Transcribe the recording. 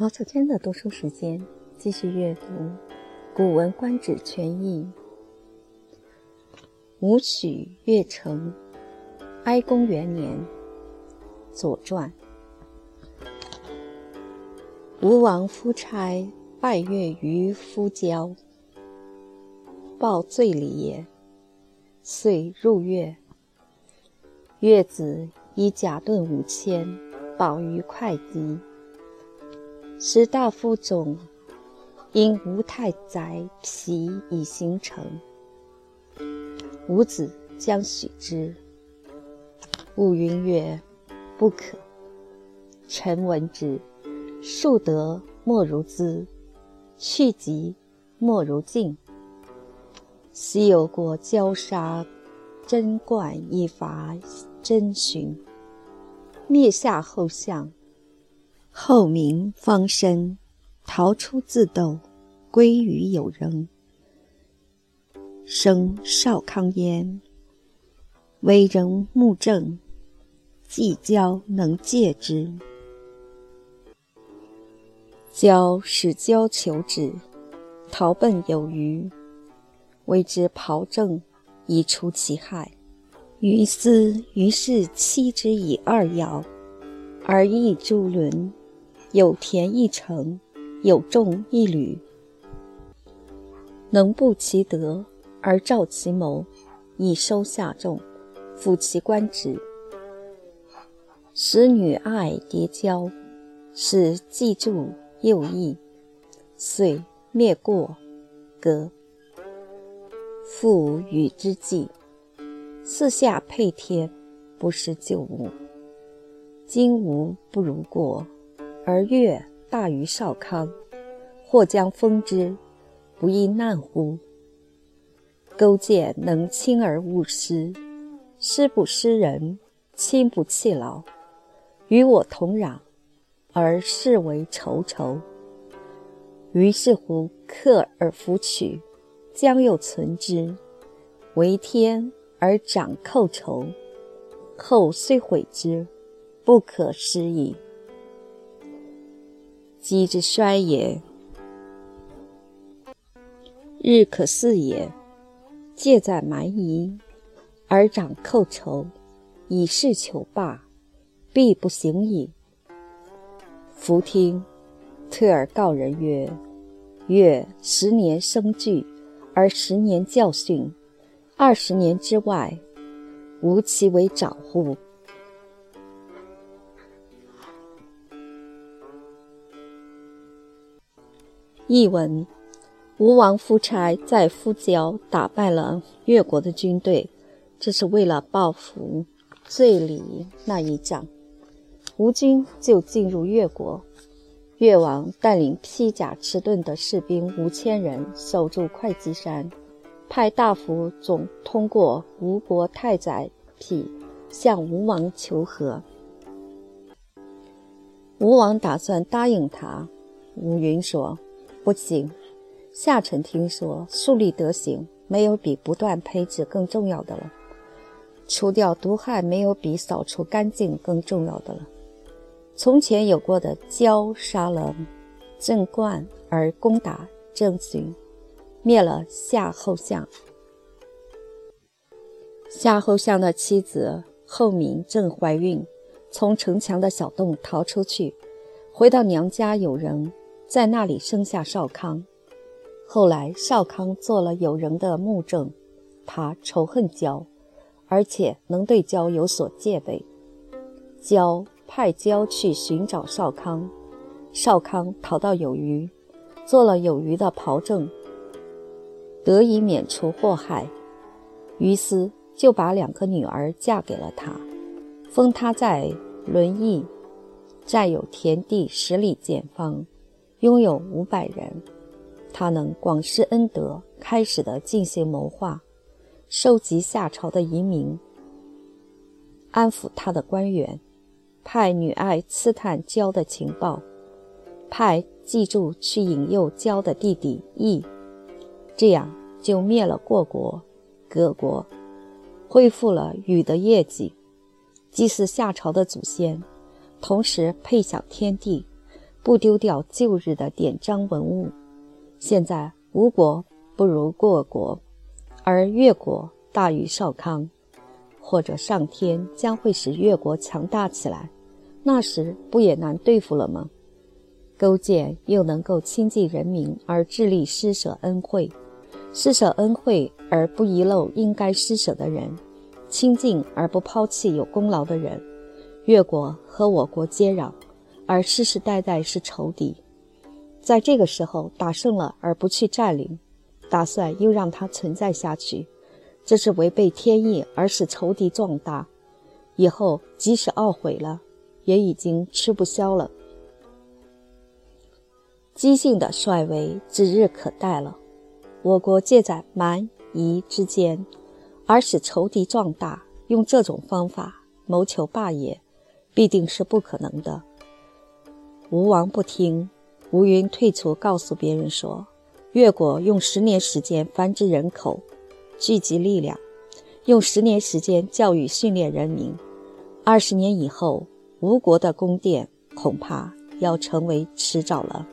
毛小娟的读书时间，继续阅读《古文观止全译》。武曲越城，哀公元年，《左传》。吴王夫差拜月于夫郊，报罪礼也，遂入越。越子以甲盾五千，保于会稽。时大夫总因吴太宰皮以形成，伍子将许之。吾云曰：“不可。”臣闻之。树德莫如兹，去疾莫如尽。昔有过交杀贞观一伐真寻，灭夏后相。后民方生，逃出自斗，归于有人。生少康焉，为人目正，既交能戒之。交使交求之，逃奔有余，谓之庖正，以除其害。于斯于是弃之以二爻，而益诸伦。有田一城，有众一旅，能布其德而照其谋，以收下众，辅其官职，使女爱叠交，使既助又益，遂灭过，革。复与之计，四下配天，不失旧物。今无不如过。而越大于少康，或将封之，不亦难乎？勾践能亲而勿失，失不失人，亲不弃老，与我同壤，而视为仇仇。于是乎克而弗取，将又存之，为天而长寇仇，后虽毁之，不可失矣。机之衰也，日可似也。戒在蛮夷，而长寇仇，以事求霸，必不行矣。夫听，退而告人曰：“月十年生聚，而十年教训，二十年之外，无其为长乎？”译文：吴王夫差在夫郊打败了越国的军队，这是为了报复罪里那一仗。吴军就进入越国，越王带领披甲持盾的士兵五千人守住会稽山，派大夫总通过吴国太宰匹向吴王求和。吴王打算答应他，吴云说。不行，夏臣听说树立德行，没有比不断培植更重要的了；除掉毒害，没有比扫除干净更重要的了。从前有过的焦杀了郑冠而攻打郑寻，灭了夏后相。夏后相的妻子后敏正怀孕，从城墙的小洞逃出去，回到娘家有人。在那里生下少康，后来少康做了有人的墓正，他仇恨焦，而且能对焦有所戒备。焦派焦去寻找少康，少康逃到有余，做了有余的袍正，得以免除祸害。于斯就把两个女儿嫁给了他，封他在轮邑，占有田地十里见方。拥有五百人，他能广施恩德，开始的进行谋划，收集夏朝的移民，安抚他的官员，派女爱刺探焦的情报，派记住去引诱焦的弟弟义，这样就灭了过国、各国，恢复了禹的业绩，祭祀夏朝的祖先，同时配享天地。不丢掉旧日的典章文物。现在吴国不如过国，而越国大于少康，或者上天将会使越国强大起来，那时不也难对付了吗？勾践又能够亲近人民而致力施舍恩惠，施舍恩惠而不遗漏应该施舍的人，亲近而不抛弃有功劳的人。越国和我国接壤，而世世代代是仇敌。在这个时候打胜了而不去占领，打算又让它存在下去，这是违背天意而使仇敌壮大。以后即使懊悔了，也已经吃不消了。姬姓的帅为指日可待了。我国借在蛮夷之间，而使仇敌壮大，用这种方法谋求霸业，必定是不可能的。吴王不听。吴云退出，告诉别人说：“越国用十年时间繁殖人口，聚集力量，用十年时间教育训练人民。二十年以后，吴国的宫殿恐怕要成为迟早了。”